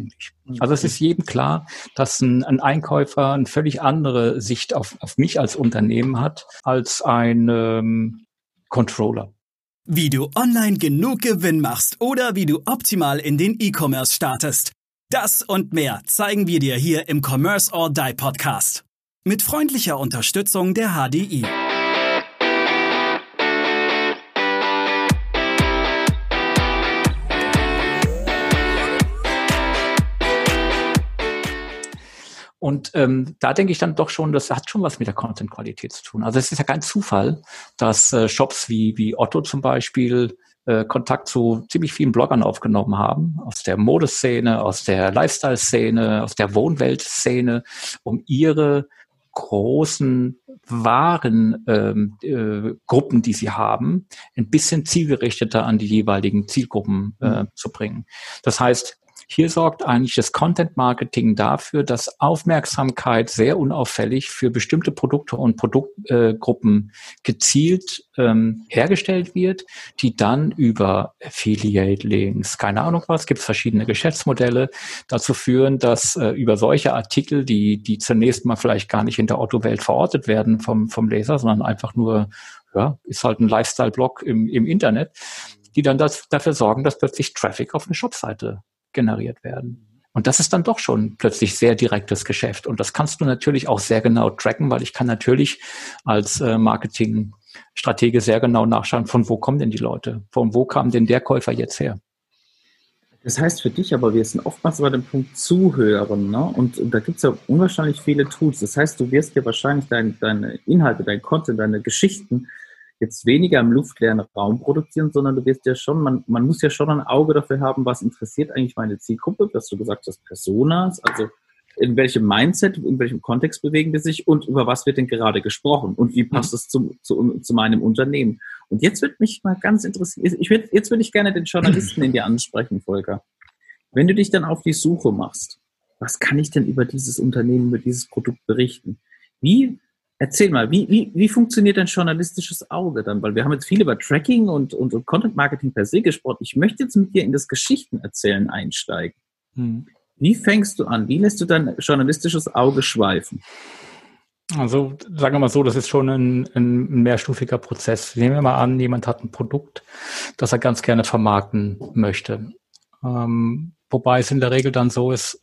eigentlich. Also es ist jedem klar, dass ein, ein Einkäufer eine völlig andere Sicht auf, auf mich als Unternehmen hat als ein ähm, Controller. Wie du online genug Gewinn machst oder wie du optimal in den E-Commerce startest. Das und mehr zeigen wir dir hier im Commerce or Die Podcast. Mit freundlicher Unterstützung der HDI. Und ähm, da denke ich dann doch schon, das hat schon was mit der Content-Qualität zu tun. Also es ist ja kein Zufall, dass äh, Shops wie, wie Otto zum Beispiel äh, Kontakt zu ziemlich vielen Bloggern aufgenommen haben, aus der Modeszene, aus der Lifestyle-Szene, aus der Wohnwelt-Szene, um ihre großen Waren ähm, äh, Gruppen, die sie haben, ein bisschen zielgerichteter an die jeweiligen Zielgruppen äh, mhm. zu bringen. Das heißt, hier sorgt eigentlich das Content Marketing dafür, dass Aufmerksamkeit sehr unauffällig für bestimmte Produkte und Produktgruppen äh, gezielt ähm, hergestellt wird, die dann über Affiliate Links, keine Ahnung was, gibt es verschiedene Geschäftsmodelle, dazu führen, dass äh, über solche Artikel, die, die zunächst mal vielleicht gar nicht in der Otto-Welt verortet werden vom, vom Leser, sondern einfach nur, ja, ist halt ein Lifestyle-Blog im, im Internet, die dann das, dafür sorgen, dass plötzlich Traffic auf eine Shopseite generiert werden. Und das ist dann doch schon plötzlich sehr direktes Geschäft. Und das kannst du natürlich auch sehr genau tracken, weil ich kann natürlich als äh, Marketingstratege sehr genau nachschauen, von wo kommen denn die Leute? Von wo kam denn der Käufer jetzt her? Das heißt für dich aber, wir sind oftmals bei dem Punkt Zuhören, ne? Und, und da gibt es ja unwahrscheinlich viele Tools. Das heißt, du wirst dir wahrscheinlich dein, deine Inhalte, dein Content, deine Geschichten jetzt weniger im luftleeren Raum produzieren, sondern du wirst ja schon, man, man muss ja schon ein Auge dafür haben, was interessiert eigentlich meine Zielgruppe, dass du gesagt hast, Personas, also in welchem Mindset, in welchem Kontext bewegen wir sich und über was wird denn gerade gesprochen und wie passt es zu, zu, zu meinem Unternehmen. Und jetzt wird mich mal ganz interessieren, ich würd, jetzt würde ich gerne den Journalisten in dir ansprechen, Volker. Wenn du dich dann auf die Suche machst, was kann ich denn über dieses Unternehmen, über dieses Produkt berichten? Wie Erzähl mal, wie, wie, wie funktioniert ein journalistisches Auge dann? Weil wir haben jetzt viel über Tracking und, und, und Content Marketing per se gesprochen. Ich möchte jetzt mit dir in das Geschichtenerzählen einsteigen. Hm. Wie fängst du an? Wie lässt du dein journalistisches Auge schweifen? Also sagen wir mal so, das ist schon ein, ein mehrstufiger Prozess. Nehmen wir mal an, jemand hat ein Produkt, das er ganz gerne vermarkten möchte. Ähm, wobei es in der Regel dann so ist,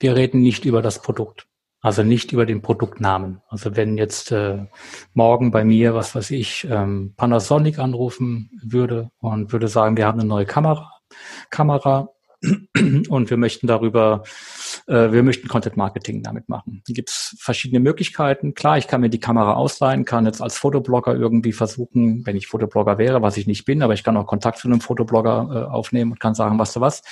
wir reden nicht über das Produkt. Also nicht über den Produktnamen. Also wenn jetzt äh, morgen bei mir, was weiß ich, ähm, Panasonic anrufen würde und würde sagen, wir haben eine neue Kamera, Kamera und wir möchten darüber, äh, wir möchten Content Marketing damit machen. Hier gibt es verschiedene Möglichkeiten. Klar, ich kann mir die Kamera ausleihen, kann jetzt als Fotoblogger irgendwie versuchen, wenn ich Fotoblogger wäre, was ich nicht bin, aber ich kann auch Kontakt zu einem Fotoblogger äh, aufnehmen und kann sagen, was du was,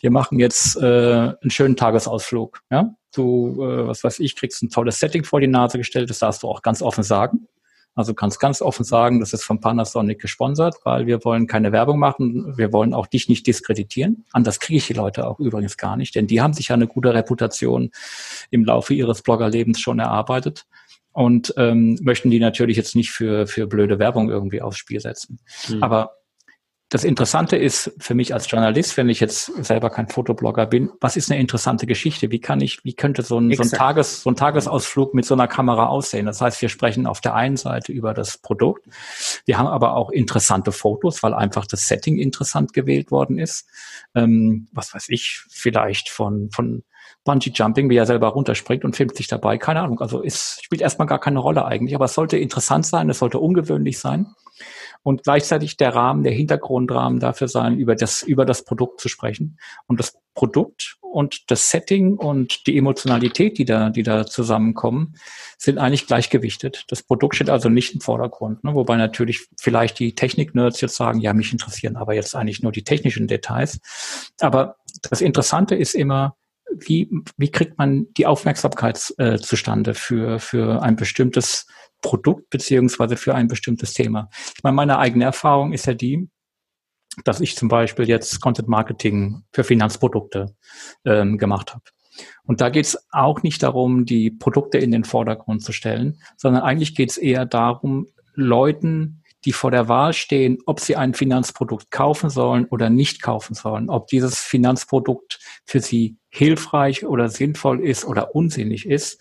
wir machen jetzt äh, einen schönen Tagesausflug. Ja? Du, äh, was weiß ich, kriegst ein tolles Setting vor die Nase gestellt, das darfst du auch ganz offen sagen. Also kannst ganz offen sagen, das ist von Panasonic gesponsert, weil wir wollen keine Werbung machen, wir wollen auch dich nicht diskreditieren. Anders kriege ich die Leute auch übrigens gar nicht, denn die haben sich ja eine gute Reputation im Laufe ihres Bloggerlebens schon erarbeitet und ähm, möchten die natürlich jetzt nicht für, für blöde Werbung irgendwie aufs Spiel setzen. Mhm. Aber das Interessante ist für mich als Journalist, wenn ich jetzt selber kein Fotoblogger bin, was ist eine interessante Geschichte? Wie kann ich, wie könnte so ein, so ein, Tages, so ein Tagesausflug mit so einer Kamera aussehen? Das heißt, wir sprechen auf der einen Seite über das Produkt. Wir haben aber auch interessante Fotos, weil einfach das Setting interessant gewählt worden ist. Ähm, was weiß ich, vielleicht von, von Bungee Jumping, wie er selber runterspringt und filmt sich dabei. Keine Ahnung. Also es spielt erstmal gar keine Rolle eigentlich, aber es sollte interessant sein, es sollte ungewöhnlich sein und gleichzeitig der Rahmen, der Hintergrundrahmen dafür sein, über das, über das Produkt zu sprechen. Und das Produkt und das Setting und die Emotionalität, die da, die da zusammenkommen, sind eigentlich gleichgewichtet. Das Produkt steht also nicht im Vordergrund, ne? wobei natürlich vielleicht die Technik-Nerds jetzt sagen, ja, mich interessieren aber jetzt eigentlich nur die technischen Details. Aber das Interessante ist immer, wie, wie kriegt man die Aufmerksamkeit äh, zustande für, für ein bestimmtes Produkt beziehungsweise für ein bestimmtes Thema. Ich meine, meine eigene Erfahrung ist ja die, dass ich zum Beispiel jetzt Content Marketing für Finanzprodukte ähm, gemacht habe. Und da geht es auch nicht darum, die Produkte in den Vordergrund zu stellen, sondern eigentlich geht es eher darum, Leuten die vor der Wahl stehen, ob sie ein Finanzprodukt kaufen sollen oder nicht kaufen sollen, ob dieses Finanzprodukt für sie hilfreich oder sinnvoll ist oder unsinnig ist,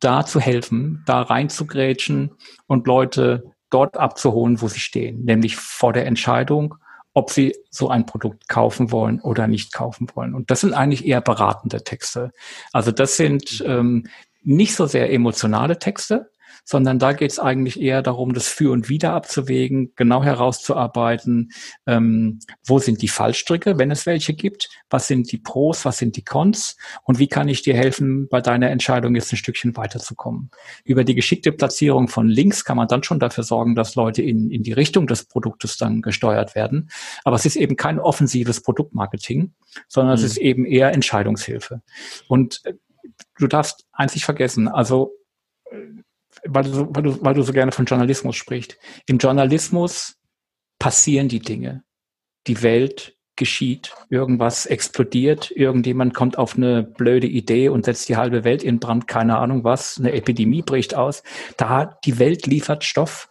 da zu helfen, da reinzugrätschen und Leute dort abzuholen, wo sie stehen, nämlich vor der Entscheidung, ob sie so ein Produkt kaufen wollen oder nicht kaufen wollen. Und das sind eigentlich eher beratende Texte. Also das sind ähm, nicht so sehr emotionale Texte, sondern da geht es eigentlich eher darum, das Für und Wider abzuwägen, genau herauszuarbeiten, ähm, wo sind die Fallstricke, wenn es welche gibt, was sind die Pros, was sind die Cons und wie kann ich dir helfen, bei deiner Entscheidung jetzt ein Stückchen weiterzukommen. Über die geschickte Platzierung von Links kann man dann schon dafür sorgen, dass Leute in, in die Richtung des Produktes dann gesteuert werden. Aber es ist eben kein offensives Produktmarketing, sondern mhm. es ist eben eher Entscheidungshilfe. Und äh, du darfst eins nicht vergessen, also äh, weil du, weil, du, weil du so gerne von Journalismus sprichst. Im Journalismus passieren die Dinge. Die Welt geschieht, irgendwas explodiert, irgendjemand kommt auf eine blöde Idee und setzt die halbe Welt in Brand, keine Ahnung was, eine Epidemie bricht aus. Da die Welt liefert Stoff,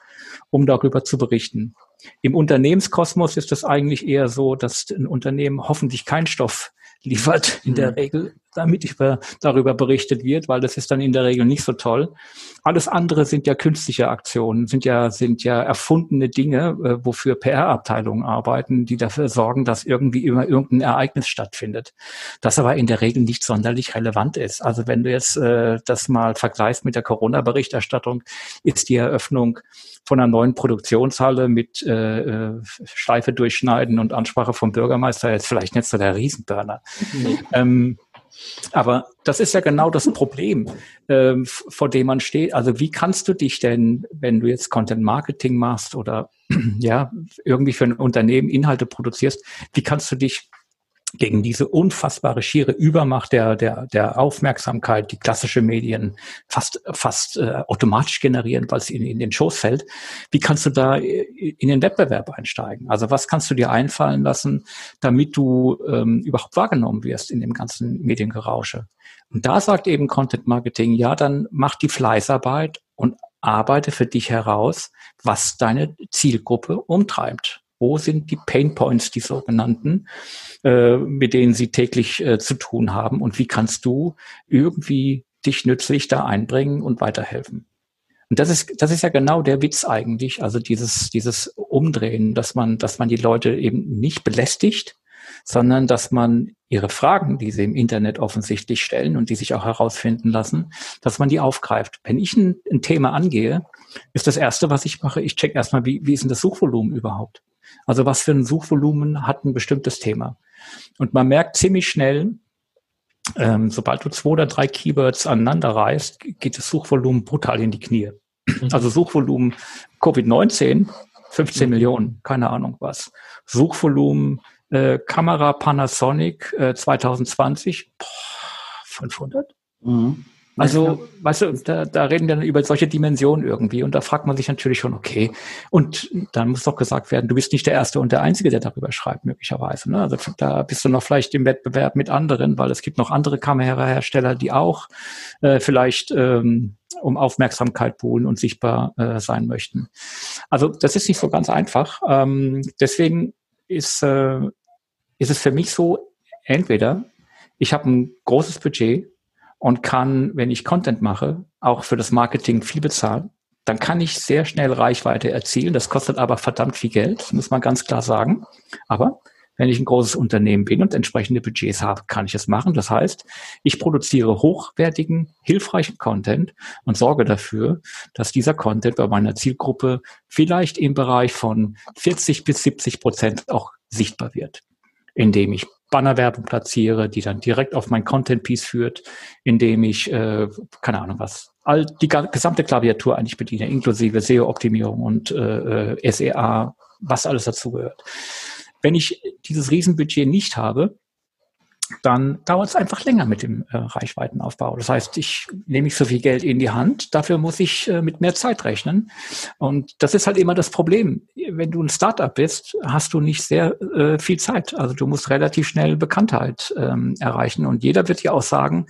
um darüber zu berichten. Im Unternehmenskosmos ist es eigentlich eher so, dass ein Unternehmen hoffentlich keinen Stoff liefert in der mhm. Regel, damit über, darüber berichtet wird, weil das ist dann in der Regel nicht so toll. Alles andere sind ja künstliche Aktionen, sind ja, sind ja erfundene Dinge, äh, wofür PR-Abteilungen arbeiten, die dafür sorgen, dass irgendwie immer irgendein Ereignis stattfindet. Das aber in der Regel nicht sonderlich relevant ist. Also wenn du jetzt äh, das mal vergleichst mit der Corona-Berichterstattung, ist die Eröffnung von einer neuen Produktionshalle mit äh, äh Schleife durchschneiden und Ansprache vom Bürgermeister jetzt vielleicht nicht so der Riesenburner. Mhm. Ähm, aber das ist ja genau das Problem, äh, vor dem man steht. Also wie kannst du dich denn, wenn du jetzt Content Marketing machst oder ja irgendwie für ein Unternehmen Inhalte produzierst, wie kannst du dich gegen diese unfassbare schiere Übermacht der, der, der Aufmerksamkeit, die klassische Medien fast, fast äh, automatisch generieren, weil es ihnen in den Schoß fällt. Wie kannst du da in den Wettbewerb einsteigen? Also was kannst du dir einfallen lassen, damit du ähm, überhaupt wahrgenommen wirst in dem ganzen Mediengerausche? Und da sagt eben Content Marketing, ja, dann mach die Fleißarbeit und arbeite für dich heraus, was deine Zielgruppe umtreibt. Wo sind die Pain Points, die sogenannten, äh, mit denen sie täglich äh, zu tun haben? Und wie kannst du irgendwie dich nützlich da einbringen und weiterhelfen? Und das ist, das ist ja genau der Witz eigentlich. Also dieses, dieses Umdrehen, dass man, dass man die Leute eben nicht belästigt, sondern dass man ihre Fragen, die sie im Internet offensichtlich stellen und die sich auch herausfinden lassen, dass man die aufgreift. Wenn ich ein, ein Thema angehe, ist das erste, was ich mache, ich check erstmal, wie, wie ist denn das Suchvolumen überhaupt? Also was für ein Suchvolumen hat ein bestimmtes Thema? Und man merkt ziemlich schnell, ähm, sobald du zwei oder drei Keywords aneinander reißt, geht das Suchvolumen brutal in die Knie. Mhm. Also Suchvolumen Covid-19, 15 mhm. Millionen, keine Ahnung was. Suchvolumen äh, Kamera Panasonic äh, 2020, boah, 500. Mhm. Also, weißt du, da, da reden wir dann über solche Dimensionen irgendwie und da fragt man sich natürlich schon, okay, und dann muss doch gesagt werden, du bist nicht der Erste und der Einzige, der darüber schreibt, möglicherweise. Ne? Also da bist du noch vielleicht im Wettbewerb mit anderen, weil es gibt noch andere Kamerahersteller, die auch äh, vielleicht ähm, um Aufmerksamkeit buhlen und sichtbar äh, sein möchten. Also das ist nicht so ganz einfach. Ähm, deswegen ist, äh, ist es für mich so, entweder ich habe ein großes Budget und kann, wenn ich Content mache, auch für das Marketing viel bezahlen, dann kann ich sehr schnell Reichweite erzielen. Das kostet aber verdammt viel Geld, muss man ganz klar sagen. Aber wenn ich ein großes Unternehmen bin und entsprechende Budgets habe, kann ich es machen. Das heißt, ich produziere hochwertigen, hilfreichen Content und sorge dafür, dass dieser Content bei meiner Zielgruppe vielleicht im Bereich von 40 bis 70 Prozent auch sichtbar wird, indem ich Bannerwerbung platziere, die dann direkt auf mein Content-Piece führt, indem ich, äh, keine Ahnung was, all die gesamte Klaviatur eigentlich bediene, inklusive SEO-Optimierung und äh, äh SEA, was alles dazugehört. Wenn ich dieses Riesenbudget nicht habe, dann dauert es einfach länger mit dem äh, Reichweitenaufbau. Das heißt, ich nehme nicht so viel Geld in die Hand, dafür muss ich äh, mit mehr Zeit rechnen. Und das ist halt immer das Problem. Wenn du ein Startup bist, hast du nicht sehr äh, viel Zeit. Also du musst relativ schnell Bekanntheit ähm, erreichen. Und jeder wird dir auch sagen,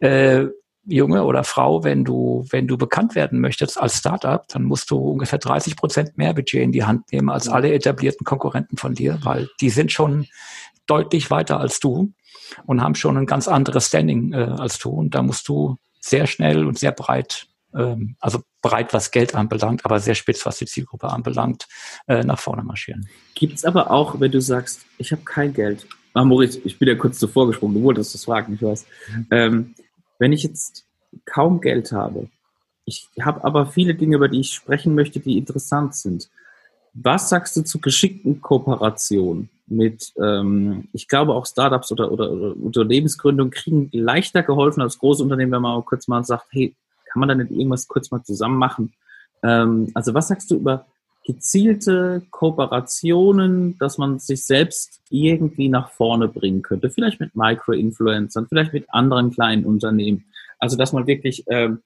äh, Junge oder Frau, wenn du, wenn du bekannt werden möchtest als Startup, dann musst du ungefähr 30 Prozent mehr Budget in die Hand nehmen als alle etablierten Konkurrenten von dir, weil die sind schon deutlich weiter als du und haben schon ein ganz anderes Standing äh, als du. Und da musst du sehr schnell und sehr breit, ähm, also breit, was Geld anbelangt, aber sehr spitz, was die Zielgruppe anbelangt, äh, nach vorne marschieren. Gibt es aber auch, wenn du sagst, ich habe kein Geld. Ah, Moritz, ich bin ja kurz zuvor gesprungen, du wolltest das fragen, ich weiß. Ähm, wenn ich jetzt kaum Geld habe, ich habe aber viele Dinge, über die ich sprechen möchte, die interessant sind. Was sagst du zu geschickten Kooperationen mit, ähm, ich glaube auch Startups oder, oder, oder Unternehmensgründungen kriegen leichter geholfen als große Unternehmen, wenn man auch kurz mal sagt, hey, kann man da nicht irgendwas kurz mal zusammen machen? Ähm, also was sagst du über gezielte Kooperationen, dass man sich selbst irgendwie nach vorne bringen könnte? Vielleicht mit Micro-Influencern, vielleicht mit anderen kleinen Unternehmen. Also dass man wirklich ähm,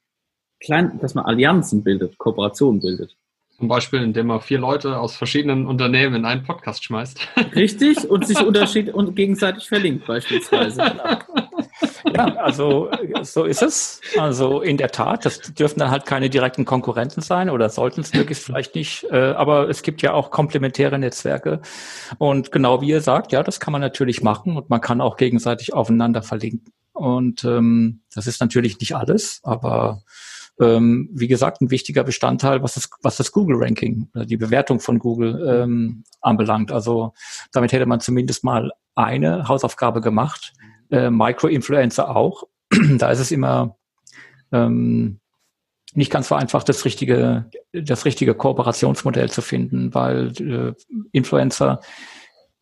klein, dass man Allianzen bildet, Kooperationen bildet. Zum Beispiel, indem man vier Leute aus verschiedenen Unternehmen in einen Podcast schmeißt. Richtig, und sich unterschied und gegenseitig verlinkt beispielsweise. Ja, also so ist es. Also in der Tat, das dürfen dann halt keine direkten Konkurrenten sein oder sollten es möglichst vielleicht nicht. Äh, aber es gibt ja auch komplementäre Netzwerke. Und genau wie ihr sagt, ja, das kann man natürlich machen und man kann auch gegenseitig aufeinander verlinken. Und ähm, das ist natürlich nicht alles, aber ähm, wie gesagt, ein wichtiger Bestandteil, was das, was das Google-Ranking, die Bewertung von Google ähm, anbelangt. Also damit hätte man zumindest mal eine Hausaufgabe gemacht. Äh, Micro-Influencer auch. da ist es immer ähm, nicht ganz so einfach, das richtige, das richtige Kooperationsmodell zu finden, weil äh, Influencer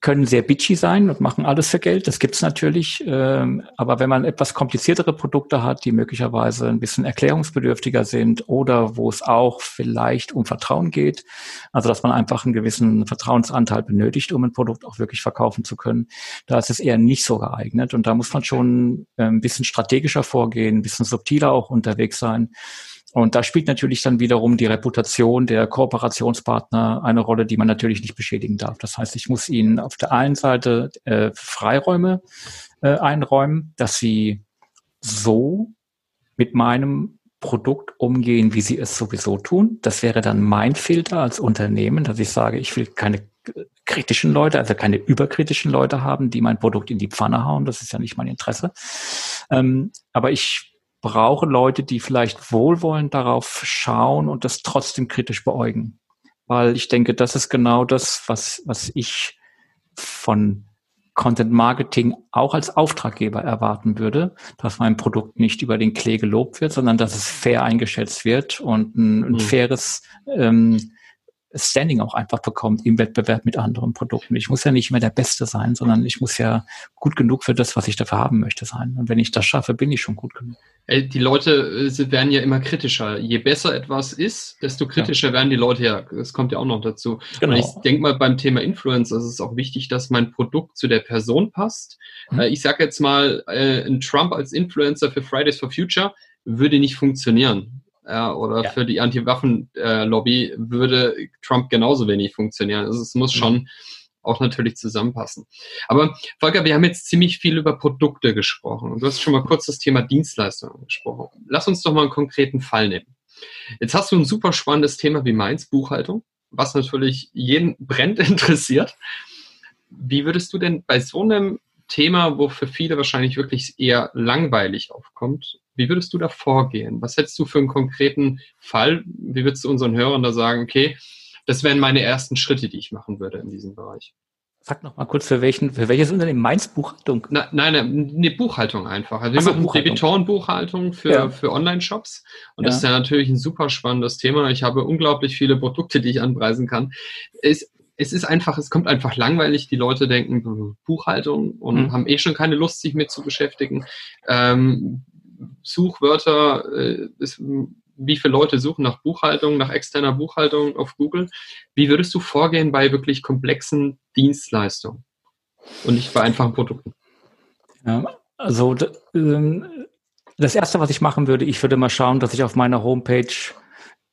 können sehr bitchy sein und machen alles für Geld. Das gibt's natürlich. Ähm, aber wenn man etwas kompliziertere Produkte hat, die möglicherweise ein bisschen erklärungsbedürftiger sind oder wo es auch vielleicht um Vertrauen geht, also dass man einfach einen gewissen Vertrauensanteil benötigt, um ein Produkt auch wirklich verkaufen zu können, da ist es eher nicht so geeignet. Und da muss man schon äh, ein bisschen strategischer vorgehen, ein bisschen subtiler auch unterwegs sein. Und da spielt natürlich dann wiederum die Reputation der Kooperationspartner eine Rolle, die man natürlich nicht beschädigen darf. Das heißt, ich muss ihnen auf der einen Seite äh, Freiräume äh, einräumen, dass sie so mit meinem Produkt umgehen, wie sie es sowieso tun. Das wäre dann mein Filter als Unternehmen, dass ich sage, ich will keine kritischen Leute, also keine überkritischen Leute haben, die mein Produkt in die Pfanne hauen. Das ist ja nicht mein Interesse. Ähm, aber ich brauche Leute, die vielleicht wohlwollend darauf schauen und das trotzdem kritisch beäugen. Weil ich denke, das ist genau das, was, was ich von Content Marketing auch als Auftraggeber erwarten würde, dass mein Produkt nicht über den Klee gelobt wird, sondern dass es fair eingeschätzt wird und ein, ein mhm. faires ähm, Standing auch einfach bekommt im Wettbewerb mit anderen Produkten. Ich muss ja nicht mehr der Beste sein, sondern ich muss ja gut genug für das, was ich dafür haben möchte, sein. Und wenn ich das schaffe, bin ich schon gut genug. Die Leute äh, werden ja immer kritischer. Je besser etwas ist, desto kritischer ja. werden die Leute ja. Das kommt ja auch noch dazu. Genau. Und ich denke mal, beim Thema Influence ist es auch wichtig, dass mein Produkt zu der Person passt. Mhm. Ich sage jetzt mal, äh, ein Trump als Influencer für Fridays for Future würde nicht funktionieren oder ja. für die Anti-Waffen-Lobby würde Trump genauso wenig funktionieren. Also es muss mhm. schon auch natürlich zusammenpassen. Aber Volker, wir haben jetzt ziemlich viel über Produkte gesprochen und du hast schon mal kurz das Thema Dienstleistungen gesprochen. Lass uns doch mal einen konkreten Fall nehmen. Jetzt hast du ein super spannendes Thema wie meins, Buchhaltung, was natürlich jeden brennt interessiert. Wie würdest du denn bei so einem Thema, wo für viele wahrscheinlich wirklich eher langweilig aufkommt, wie würdest du da vorgehen? Was hättest du für einen konkreten Fall? Wie würdest du unseren Hörern da sagen, okay, das wären meine ersten Schritte, die ich machen würde in diesem Bereich? Sag noch mal kurz, für welchen, für welches Unternehmen? Mainz Buchhaltung? Na, nein, eine Buchhaltung einfach. Also wir so, machen Debitorenbuchhaltung für, ja. für Online-Shops. Und ja. das ist ja natürlich ein super spannendes Thema. Ich habe unglaublich viele Produkte, die ich anpreisen kann. Es, es ist einfach, es kommt einfach langweilig. Die Leute denken Buchhaltung und mhm. haben eh schon keine Lust, sich mit zu beschäftigen. Ähm, Suchwörter, äh, ist, wie viele Leute suchen nach Buchhaltung, nach externer Buchhaltung auf Google. Wie würdest du vorgehen bei wirklich komplexen Dienstleistungen und nicht bei einfachen Produkten? Ja, also ähm, das Erste, was ich machen würde, ich würde mal schauen, dass ich auf meiner Homepage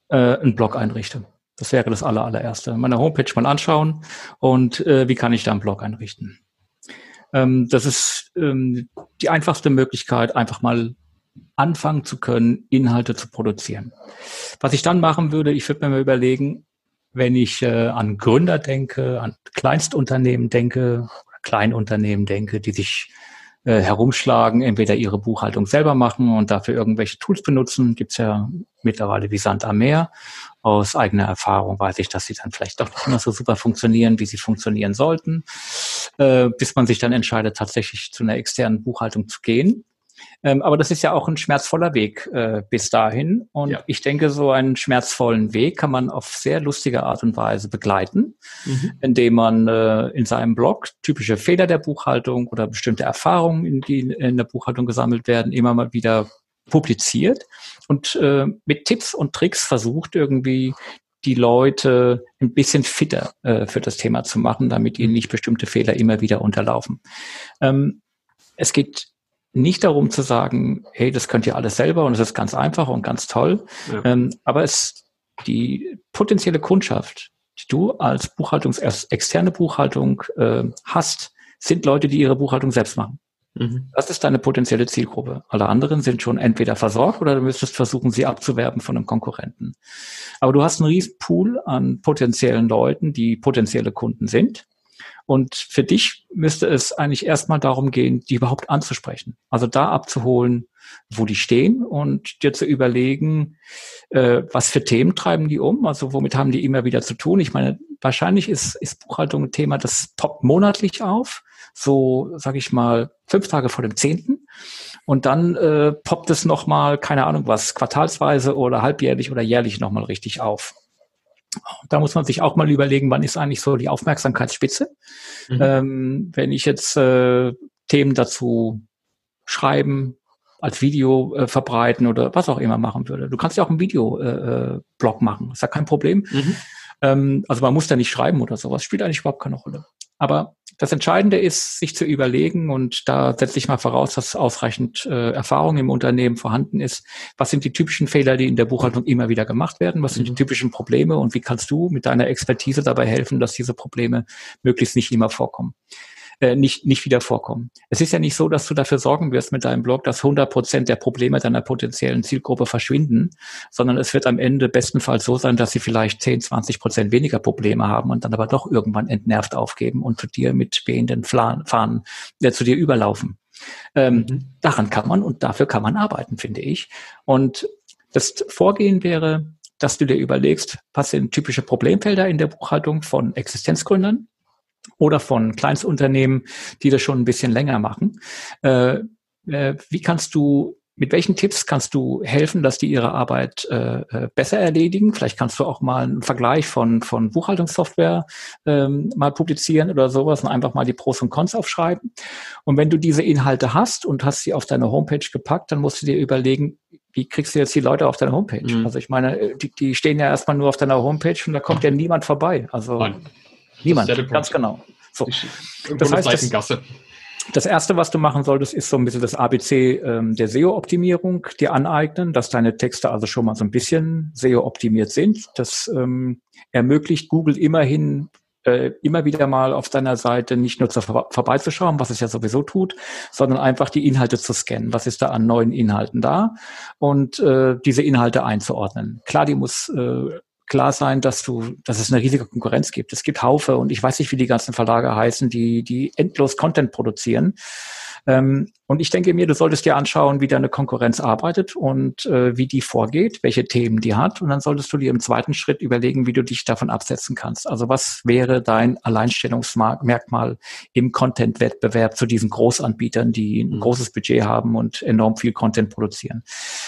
äh, einen Blog einrichte. Das wäre das aller, allererste. Meine Homepage mal anschauen und äh, wie kann ich da einen Blog einrichten. Ähm, das ist ähm, die einfachste Möglichkeit, einfach mal anfangen zu können, Inhalte zu produzieren. Was ich dann machen würde, ich würde mir mal überlegen, wenn ich äh, an Gründer denke, an Kleinstunternehmen denke, Kleinunternehmen denke, die sich äh, herumschlagen, entweder ihre Buchhaltung selber machen und dafür irgendwelche Tools benutzen. Gibt's ja mittlerweile wie Sand am Meer. Aus eigener Erfahrung weiß ich, dass sie dann vielleicht doch nicht immer so super funktionieren, wie sie funktionieren sollten, äh, bis man sich dann entscheidet, tatsächlich zu einer externen Buchhaltung zu gehen. Ähm, aber das ist ja auch ein schmerzvoller Weg äh, bis dahin. Und ja. ich denke, so einen schmerzvollen Weg kann man auf sehr lustige Art und Weise begleiten, mhm. indem man äh, in seinem Blog typische Fehler der Buchhaltung oder bestimmte Erfahrungen, die in der Buchhaltung gesammelt werden, immer mal wieder publiziert und äh, mit Tipps und Tricks versucht irgendwie die Leute ein bisschen fitter äh, für das Thema zu machen, damit ihnen nicht bestimmte Fehler immer wieder unterlaufen. Ähm, es geht nicht darum zu sagen, hey, das könnt ihr alles selber und es ist ganz einfach und ganz toll. Ja. Ähm, aber es die potenzielle Kundschaft, die du als Buchhaltungs externe Buchhaltung äh, hast, sind Leute, die ihre Buchhaltung selbst machen. Mhm. Das ist deine potenzielle Zielgruppe. Alle anderen sind schon entweder versorgt oder du müsstest versuchen, sie abzuwerben von einem Konkurrenten. Aber du hast einen riesen Pool an potenziellen Leuten, die potenzielle Kunden sind. Und für dich müsste es eigentlich erstmal darum gehen, die überhaupt anzusprechen. Also da abzuholen, wo die stehen und dir zu überlegen, äh, was für Themen treiben die um, also womit haben die immer wieder zu tun. Ich meine, wahrscheinlich ist, ist Buchhaltung ein Thema, das poppt monatlich auf, so sage ich mal fünf Tage vor dem zehnten. Und dann äh, poppt es nochmal, keine Ahnung was, quartalsweise oder halbjährlich oder jährlich nochmal richtig auf. Da muss man sich auch mal überlegen, wann ist eigentlich so die Aufmerksamkeitsspitze. Mhm. Ähm, wenn ich jetzt äh, Themen dazu schreiben, als Video äh, verbreiten oder was auch immer machen würde. Du kannst ja auch einen Videoblog äh, machen, ist ja kein Problem. Mhm. Ähm, also man muss da nicht schreiben oder sowas, spielt eigentlich überhaupt keine Rolle. Aber das Entscheidende ist, sich zu überlegen, und da setze ich mal voraus, dass ausreichend äh, Erfahrung im Unternehmen vorhanden ist. Was sind die typischen Fehler, die in der Buchhaltung immer wieder gemacht werden? Was sind die mhm. typischen Probleme und wie kannst du mit deiner Expertise dabei helfen, dass diese Probleme möglichst nicht immer vorkommen? Äh, nicht, nicht wieder vorkommen. Es ist ja nicht so, dass du dafür sorgen wirst mit deinem Blog, dass 100 Prozent der Probleme deiner potenziellen Zielgruppe verschwinden, sondern es wird am Ende bestenfalls so sein, dass sie vielleicht 10, 20 Prozent weniger Probleme haben und dann aber doch irgendwann entnervt aufgeben und zu dir mit wehenden Fahnen äh, zu dir überlaufen. Ähm, mhm. Daran kann man und dafür kann man arbeiten, finde ich. Und das Vorgehen wäre, dass du dir überlegst, was sind typische Problemfelder in der Buchhaltung von Existenzgründern? Oder von Kleinstunternehmen, die das schon ein bisschen länger machen. Äh, äh, wie kannst du mit welchen Tipps kannst du helfen, dass die ihre Arbeit äh, äh, besser erledigen? Vielleicht kannst du auch mal einen Vergleich von, von Buchhaltungssoftware ähm, mal publizieren oder sowas und einfach mal die Pros und Cons aufschreiben. Und wenn du diese Inhalte hast und hast sie auf deine Homepage gepackt, dann musst du dir überlegen, wie kriegst du jetzt die Leute auf deine Homepage? Mhm. Also ich meine, die, die stehen ja erstmal nur auf deiner Homepage und da kommt ja niemand vorbei. Also Nein. Niemand, ganz genau. So. Das heißt, das, das erste, was du machen solltest, ist so ein bisschen das ABC ähm, der SEO-Optimierung dir aneignen, dass deine Texte also schon mal so ein bisschen SEO-optimiert sind. Das ähm, ermöglicht Google immerhin äh, immer wieder mal auf deiner Seite nicht nur zu, vorbeizuschauen, was es ja sowieso tut, sondern einfach die Inhalte zu scannen. Was ist da an neuen Inhalten da? Und äh, diese Inhalte einzuordnen. Klar, die muss äh, klar sein, dass du, dass es eine riesige Konkurrenz gibt. Es gibt Haufe und ich weiß nicht, wie die ganzen Verlage heißen, die, die endlos Content produzieren. Ähm, und ich denke mir, du solltest dir anschauen, wie deine Konkurrenz arbeitet und äh, wie die vorgeht, welche Themen die hat. Und dann solltest du dir im zweiten Schritt überlegen, wie du dich davon absetzen kannst. Also was wäre dein Alleinstellungsmerkmal im Content-Wettbewerb zu diesen Großanbietern, die ein mhm. großes Budget haben und enorm viel Content produzieren?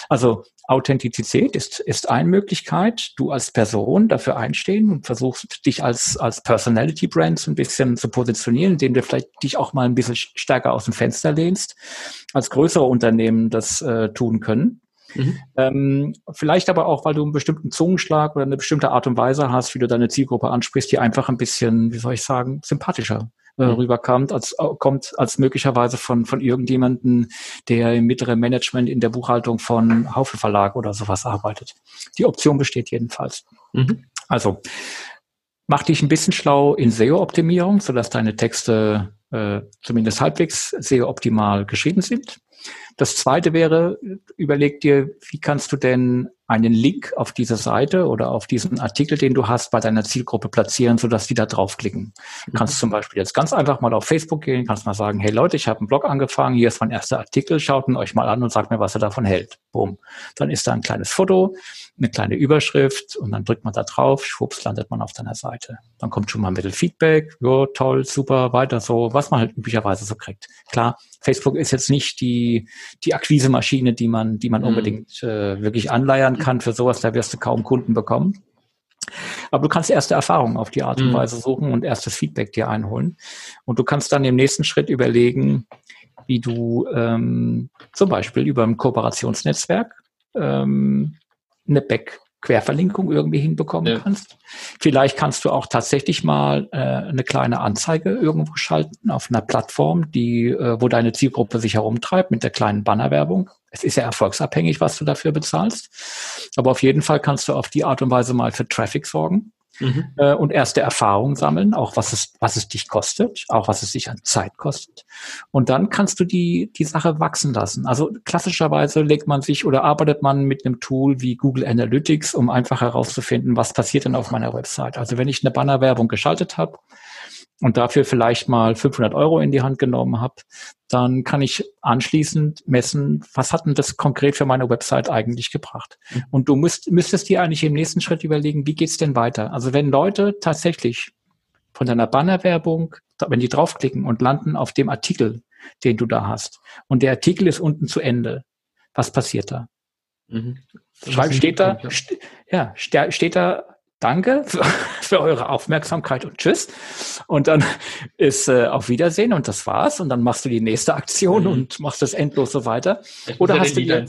Also Authentizität ist, ist eine Möglichkeit. Du als Person dafür einstehen und versuchst dich als, als Personality Brand so ein bisschen zu positionieren, indem du vielleicht dich auch mal ein bisschen stärker aus dem Fenster lehnst, als größere Unternehmen das äh, tun können. Mhm. Ähm, vielleicht aber auch, weil du einen bestimmten Zungenschlag oder eine bestimmte Art und Weise hast, wie du deine Zielgruppe ansprichst, die einfach ein bisschen, wie soll ich sagen, sympathischer äh, mhm. rüberkommt, als kommt als möglicherweise von von irgendjemanden, der im mittleren Management in der Buchhaltung von Haufe Verlag oder sowas arbeitet. Die Option besteht jedenfalls. Mhm. Also mach dich ein bisschen schlau in SEO-Optimierung, sodass deine Texte äh, zumindest halbwegs SEO-optimal geschrieben sind. Das zweite wäre, überleg dir, wie kannst du denn einen Link auf diese Seite oder auf diesen Artikel, den du hast, bei deiner Zielgruppe platzieren, sodass die da draufklicken. Du mhm. kannst zum Beispiel jetzt ganz einfach mal auf Facebook gehen, kannst mal sagen, hey Leute, ich habe einen Blog angefangen, hier ist mein erster Artikel, schaut ihn euch mal an und sagt mir, was ihr davon hält. Boom. Dann ist da ein kleines Foto, eine kleine Überschrift und dann drückt man da drauf, schwupps, landet man auf deiner Seite. Dann kommt schon mal ein bisschen Feedback, jo, toll, super, weiter so, was man halt üblicherweise so kriegt. Klar, Facebook ist jetzt nicht die, die Akquise-Maschine, die man, die man mhm. unbedingt äh, wirklich anleiern kann für sowas, da wirst du kaum Kunden bekommen. Aber du kannst erste Erfahrungen auf die Art und mhm. Weise suchen und erstes Feedback dir einholen. Und du kannst dann im nächsten Schritt überlegen, wie du ähm, zum Beispiel über ein Kooperationsnetzwerk ähm, eine Back Querverlinkung irgendwie hinbekommen ja. kannst. Vielleicht kannst du auch tatsächlich mal äh, eine kleine Anzeige irgendwo schalten auf einer Plattform, die, äh, wo deine Zielgruppe sich herumtreibt mit der kleinen Bannerwerbung. Es ist ja erfolgsabhängig, was du dafür bezahlst. Aber auf jeden Fall kannst du auf die Art und Weise mal für Traffic sorgen mhm. äh, und erste Erfahrungen sammeln, auch was es, was es dich kostet, auch was es dich an Zeit kostet. Und dann kannst du die, die Sache wachsen lassen. Also klassischerweise legt man sich oder arbeitet man mit einem Tool wie Google Analytics, um einfach herauszufinden, was passiert denn auf meiner Website. Also wenn ich eine Bannerwerbung geschaltet habe, und dafür vielleicht mal 500 Euro in die Hand genommen habe, dann kann ich anschließend messen, was hat denn das konkret für meine Website eigentlich gebracht. Mhm. Und du müsst, müsstest dir eigentlich im nächsten Schritt überlegen, wie geht's denn weiter? Also wenn Leute tatsächlich von deiner Bannerwerbung, wenn die draufklicken und landen auf dem Artikel, den du da hast, und der Artikel ist unten zu Ende, was passiert da? Mhm. Schreib, steht da, ja, steht da danke für, für, eure Aufmerksamkeit und tschüss. Und dann ist äh, auf Wiedersehen und das war's. Und dann machst du die nächste Aktion mhm. und machst das endlos so weiter. Oder hast du dir,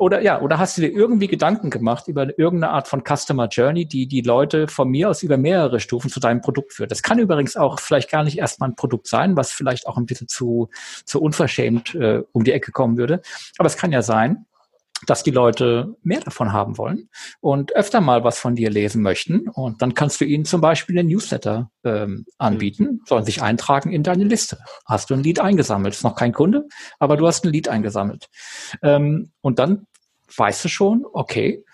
oder ja, oder hast du dir irgendwie Gedanken gemacht über irgendeine Art von Customer Journey, die die Leute von mir aus über mehrere Stufen zu deinem Produkt führt. Das kann übrigens auch vielleicht gar nicht erstmal ein Produkt sein, was vielleicht auch ein bisschen zu, zu unverschämt äh, um die Ecke kommen würde. Aber es kann ja sein, dass die Leute mehr davon haben wollen und öfter mal was von dir lesen möchten. Und dann kannst du ihnen zum Beispiel einen Newsletter ähm, anbieten, mhm. sollen sich eintragen in deine Liste. Hast du ein Lied eingesammelt, ist noch kein Kunde, aber du hast ein Lied eingesammelt. Ähm, und dann weißt du schon, okay,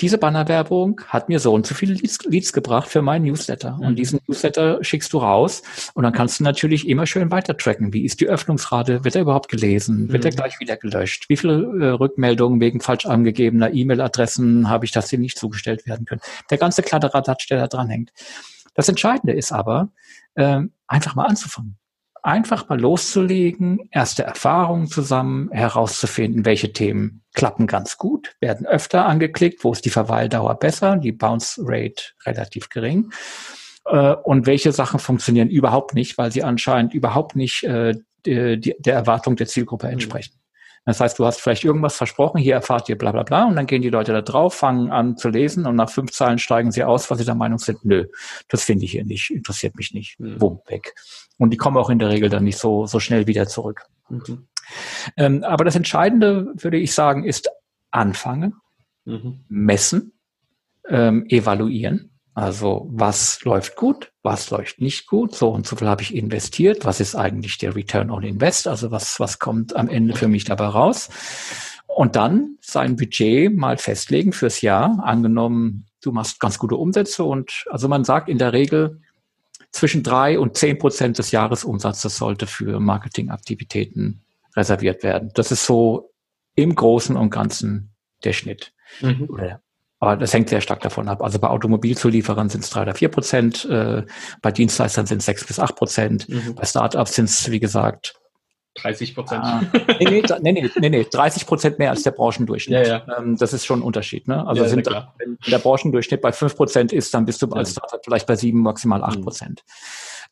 diese Bannerwerbung hat mir so und so viele Leads, Leads gebracht für meinen Newsletter. Mhm. Und diesen Newsletter schickst du raus und dann kannst du natürlich immer schön weiter tracken. Wie ist die Öffnungsrate? Wird er überhaupt gelesen? Mhm. Wird er gleich wieder gelöscht? Wie viele äh, Rückmeldungen wegen falsch angegebener E-Mail-Adressen habe ich, dass sie nicht zugestellt werden können? Der ganze Kladderadatsch, der da dran hängt. Das Entscheidende ist aber, äh, einfach mal anzufangen einfach mal loszulegen, erste Erfahrungen zusammen herauszufinden, welche Themen klappen ganz gut, werden öfter angeklickt, wo ist die Verweildauer besser, die Bounce Rate relativ gering äh, und welche Sachen funktionieren überhaupt nicht, weil sie anscheinend überhaupt nicht äh, die, der Erwartung der Zielgruppe mhm. entsprechen. Das heißt, du hast vielleicht irgendwas versprochen, hier erfahrt ihr bla bla bla und dann gehen die Leute da drauf, fangen an zu lesen und nach fünf Zeilen steigen sie aus, weil sie der Meinung sind, nö, das finde ich hier nicht, interessiert mich nicht, mhm. bumm, weg. Und die kommen auch in der Regel dann nicht so, so schnell wieder zurück. Mhm. Ähm, aber das Entscheidende, würde ich sagen, ist anfangen, mhm. messen, ähm, evaluieren. Also was läuft gut, was läuft nicht gut, so und so viel habe ich investiert, was ist eigentlich der Return on Invest, also was, was kommt am Ende für mich dabei raus. Und dann sein Budget mal festlegen fürs Jahr. Angenommen, du machst ganz gute Umsätze und also man sagt in der Regel, zwischen drei und zehn Prozent des Jahresumsatzes sollte für Marketingaktivitäten reserviert werden. Das ist so im Großen und Ganzen der Schnitt. Mhm. Aber das hängt sehr stark davon ab. Also bei Automobilzulieferern sind es drei oder vier Prozent, äh, bei Dienstleistern sind es sechs bis acht Prozent, mhm. bei Startups sind es, wie gesagt, 30 Prozent. Ah, nee, nee, nee, nee, nee, 30 Prozent mehr als der Branchendurchschnitt. Ja, ja. Ähm, das ist schon ein Unterschied. Ne? Also ja, sind da, wenn der Branchendurchschnitt bei 5 Prozent ist, dann bist du als Startup vielleicht bei 7, maximal 8 mhm. Prozent.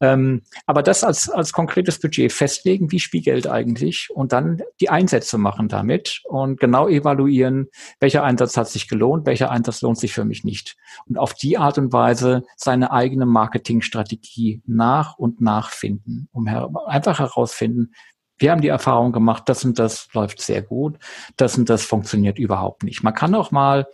Ähm, aber das als, als konkretes Budget festlegen, wie Spielgeld eigentlich, und dann die Einsätze machen damit und genau evaluieren, welcher Einsatz hat sich gelohnt, welcher Einsatz lohnt sich für mich nicht. Und auf die Art und Weise seine eigene Marketingstrategie nach und nach finden, um her einfach herausfinden, wir haben die Erfahrung gemacht, das und das läuft sehr gut, das und das funktioniert überhaupt nicht. Man kann auch mal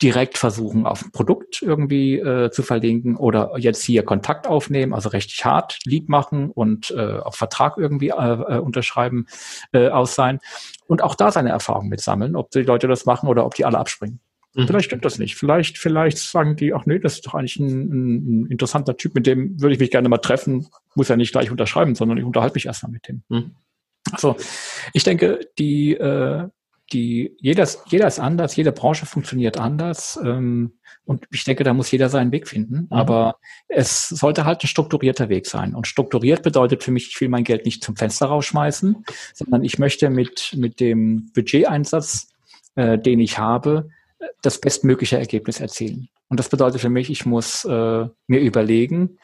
direkt versuchen, auf ein Produkt irgendwie äh, zu verlinken oder jetzt hier Kontakt aufnehmen, also richtig hart Lead machen und äh, auf Vertrag irgendwie äh, äh, unterschreiben äh, aus sein und auch da seine Erfahrungen mit sammeln, ob die Leute das machen oder ob die alle abspringen. Mhm. Vielleicht stimmt das nicht. Vielleicht, vielleicht sagen die, ach nee, das ist doch eigentlich ein, ein, interessanter Typ, mit dem würde ich mich gerne mal treffen. Muss ja nicht gleich unterschreiben, sondern ich unterhalte mich erstmal mit dem. Mhm. Also ich denke, die, äh, die, jeder, jeder ist anders, jede Branche funktioniert anders. Ähm, und ich denke, da muss jeder seinen Weg finden. Mhm. Aber es sollte halt ein strukturierter Weg sein. Und strukturiert bedeutet für mich, ich will mein Geld nicht zum Fenster rausschmeißen, sondern ich möchte mit, mit dem Budgeteinsatz, äh, den ich habe, das bestmögliche Ergebnis erzielen. Und das bedeutet für mich, ich muss äh, mir überlegen,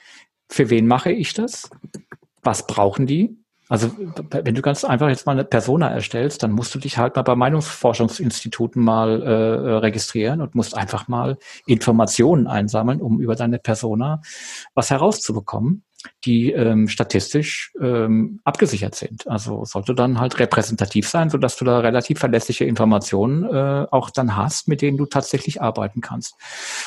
für wen mache ich das? Was brauchen die? Also wenn du ganz einfach jetzt mal eine Persona erstellst, dann musst du dich halt mal bei Meinungsforschungsinstituten mal äh, registrieren und musst einfach mal Informationen einsammeln, um über deine Persona was herauszubekommen die ähm, statistisch ähm, abgesichert sind. Also sollte dann halt repräsentativ sein, so dass du da relativ verlässliche Informationen äh, auch dann hast, mit denen du tatsächlich arbeiten kannst.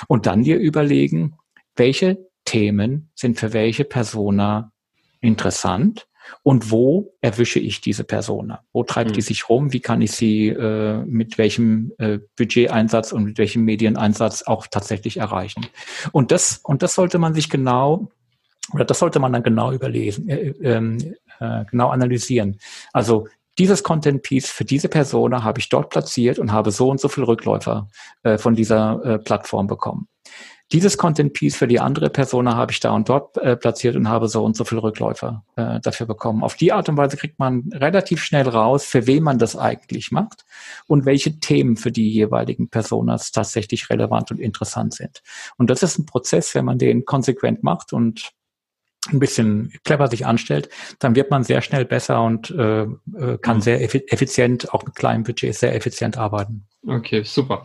Und dann dir überlegen, welche Themen sind für welche Persona interessant und wo erwische ich diese Persona? Wo treibt mhm. die sich rum? Wie kann ich sie äh, mit welchem äh, Budgeteinsatz und mit welchem Medieneinsatz auch tatsächlich erreichen? Und das, und das sollte man sich genau oder das sollte man dann genau überlesen, äh, ähm, äh, genau analysieren. Also dieses Content Piece für diese Persona habe ich dort platziert und habe so und so viel Rückläufer äh, von dieser äh, Plattform bekommen. Dieses Content Piece für die andere Persona habe ich da und dort äh, platziert und habe so und so viel Rückläufer äh, dafür bekommen. Auf die Art und Weise kriegt man relativ schnell raus, für wen man das eigentlich macht und welche Themen für die jeweiligen Personas tatsächlich relevant und interessant sind. Und das ist ein Prozess, wenn man den konsequent macht und ein bisschen clever sich anstellt, dann wird man sehr schnell besser und äh, äh kann mhm. sehr effizient, auch mit kleinen Budgets, sehr effizient arbeiten. Okay, super.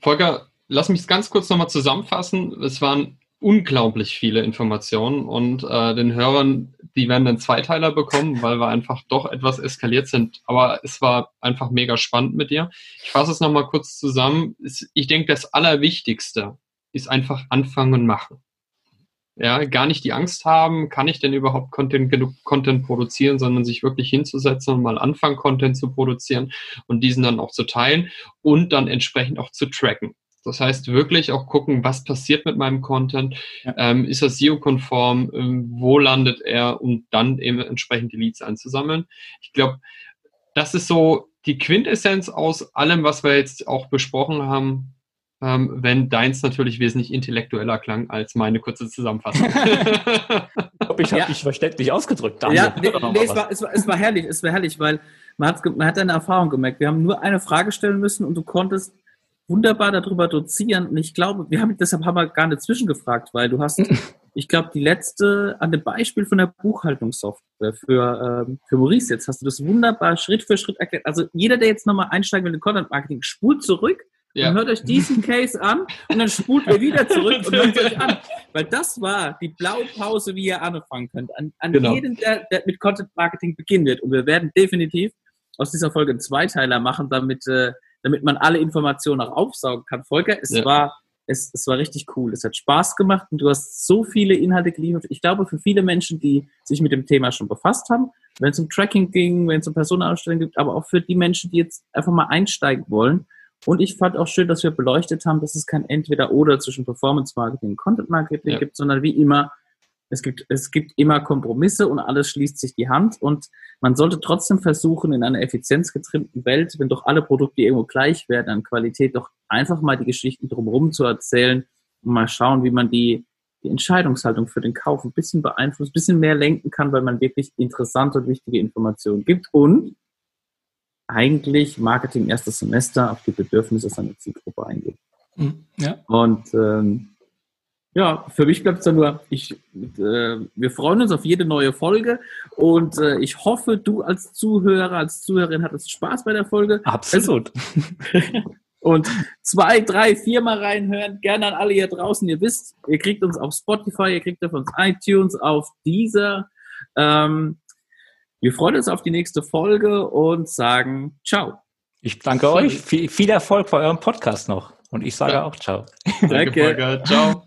Volker, lass mich ganz kurz nochmal zusammenfassen. Es waren unglaublich viele Informationen und äh, den Hörern, die werden dann Zweiteiler bekommen, weil wir einfach doch etwas eskaliert sind. Aber es war einfach mega spannend mit dir. Ich fasse es nochmal kurz zusammen. Ich denke, das Allerwichtigste ist einfach anfangen und machen ja, gar nicht die Angst haben, kann ich denn überhaupt Content, genug Content produzieren, sondern sich wirklich hinzusetzen und mal anfangen, Content zu produzieren und diesen dann auch zu teilen und dann entsprechend auch zu tracken. Das heißt, wirklich auch gucken, was passiert mit meinem Content, ja. ähm, ist er SEO-konform, ähm, wo landet er und dann eben entsprechend die Leads einzusammeln. Ich glaube, das ist so die Quintessenz aus allem, was wir jetzt auch besprochen haben, ähm, wenn deins natürlich wesentlich intellektueller klang als meine kurze Zusammenfassung. ich hoffe, ich habe ja. dich verständlich ausgedrückt. Daniel. Ja, nee, nee, es, war, es, war, es war herrlich, es war herrlich, weil man hat, man hat eine Erfahrung gemerkt. Wir haben nur eine Frage stellen müssen und du konntest wunderbar darüber dozieren. Und ich glaube, wir haben deshalb haben wir gar nicht zwischengefragt, weil du hast, ich glaube, die letzte, an dem Beispiel von der Buchhaltungssoftware für, ähm, für Maurice jetzt, hast du das wunderbar Schritt für Schritt erklärt. Also jeder, der jetzt nochmal einsteigen will in Content Marketing, spult zurück ja. Und hört euch diesen Case an und dann spult ihr wieder zurück und hört euch an. Weil das war die Blaupause, wie ihr anfangen könnt. An, an genau. jeden, der, der, mit Content Marketing beginnen wird. Und wir werden definitiv aus dieser Folge einen Zweiteiler machen, damit, äh, damit man alle Informationen auch aufsaugen kann. Volker, es ja. war es, es war richtig cool. Es hat Spaß gemacht und du hast so viele Inhalte geliefert. Ich glaube, für viele Menschen, die sich mit dem Thema schon befasst haben, wenn es um Tracking ging, wenn es um Personalausstellungen gibt, aber auch für die Menschen, die jetzt einfach mal einsteigen wollen, und ich fand auch schön, dass wir beleuchtet haben, dass es kein Entweder-Oder zwischen Performance Marketing und Content Marketing ja. gibt, sondern wie immer, es gibt, es gibt immer Kompromisse und alles schließt sich die Hand. Und man sollte trotzdem versuchen, in einer effizienzgetrimmten Welt, wenn doch alle Produkte irgendwo gleich werden an Qualität, doch einfach mal die Geschichten drumherum zu erzählen und mal schauen, wie man die, die Entscheidungshaltung für den Kauf ein bisschen beeinflusst, ein bisschen mehr lenken kann, weil man wirklich interessante und wichtige Informationen gibt. Und eigentlich Marketing erstes Semester auf die Bedürfnisse seiner Zielgruppe eingeht. Mhm, ja. Und ähm, ja, für mich bleibt es dann nur, ich, äh, wir freuen uns auf jede neue Folge und äh, ich hoffe, du als Zuhörer, als Zuhörerin hattest Spaß bei der Folge. Absolut. und zwei, drei, viermal reinhören. Gerne an alle hier draußen. Ihr wisst, ihr kriegt uns auf Spotify, ihr kriegt auf uns iTunes, auf dieser. Ähm, wir freuen uns auf die nächste Folge und sagen Ciao. Ich danke euch. Viel, viel Erfolg bei eurem Podcast noch. Und ich sage ja. auch ciao. Danke, Volker. Ciao.